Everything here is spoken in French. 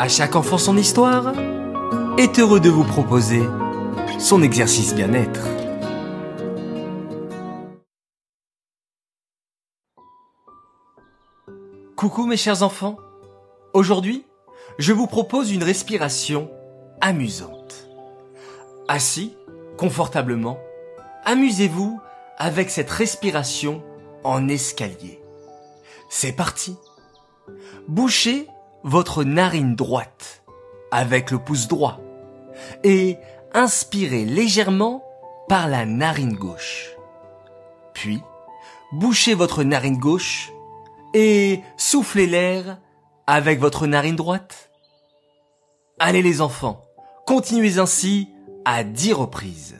À chaque enfant son histoire est heureux de vous proposer son exercice bien-être. Coucou mes chers enfants. Aujourd'hui, je vous propose une respiration amusante. Assis, confortablement, amusez-vous avec cette respiration en escalier. C'est parti. Bouchez votre narine droite avec le pouce droit et inspirez légèrement par la narine gauche. Puis, bouchez votre narine gauche et soufflez l'air avec votre narine droite. Allez les enfants, continuez ainsi à dix reprises.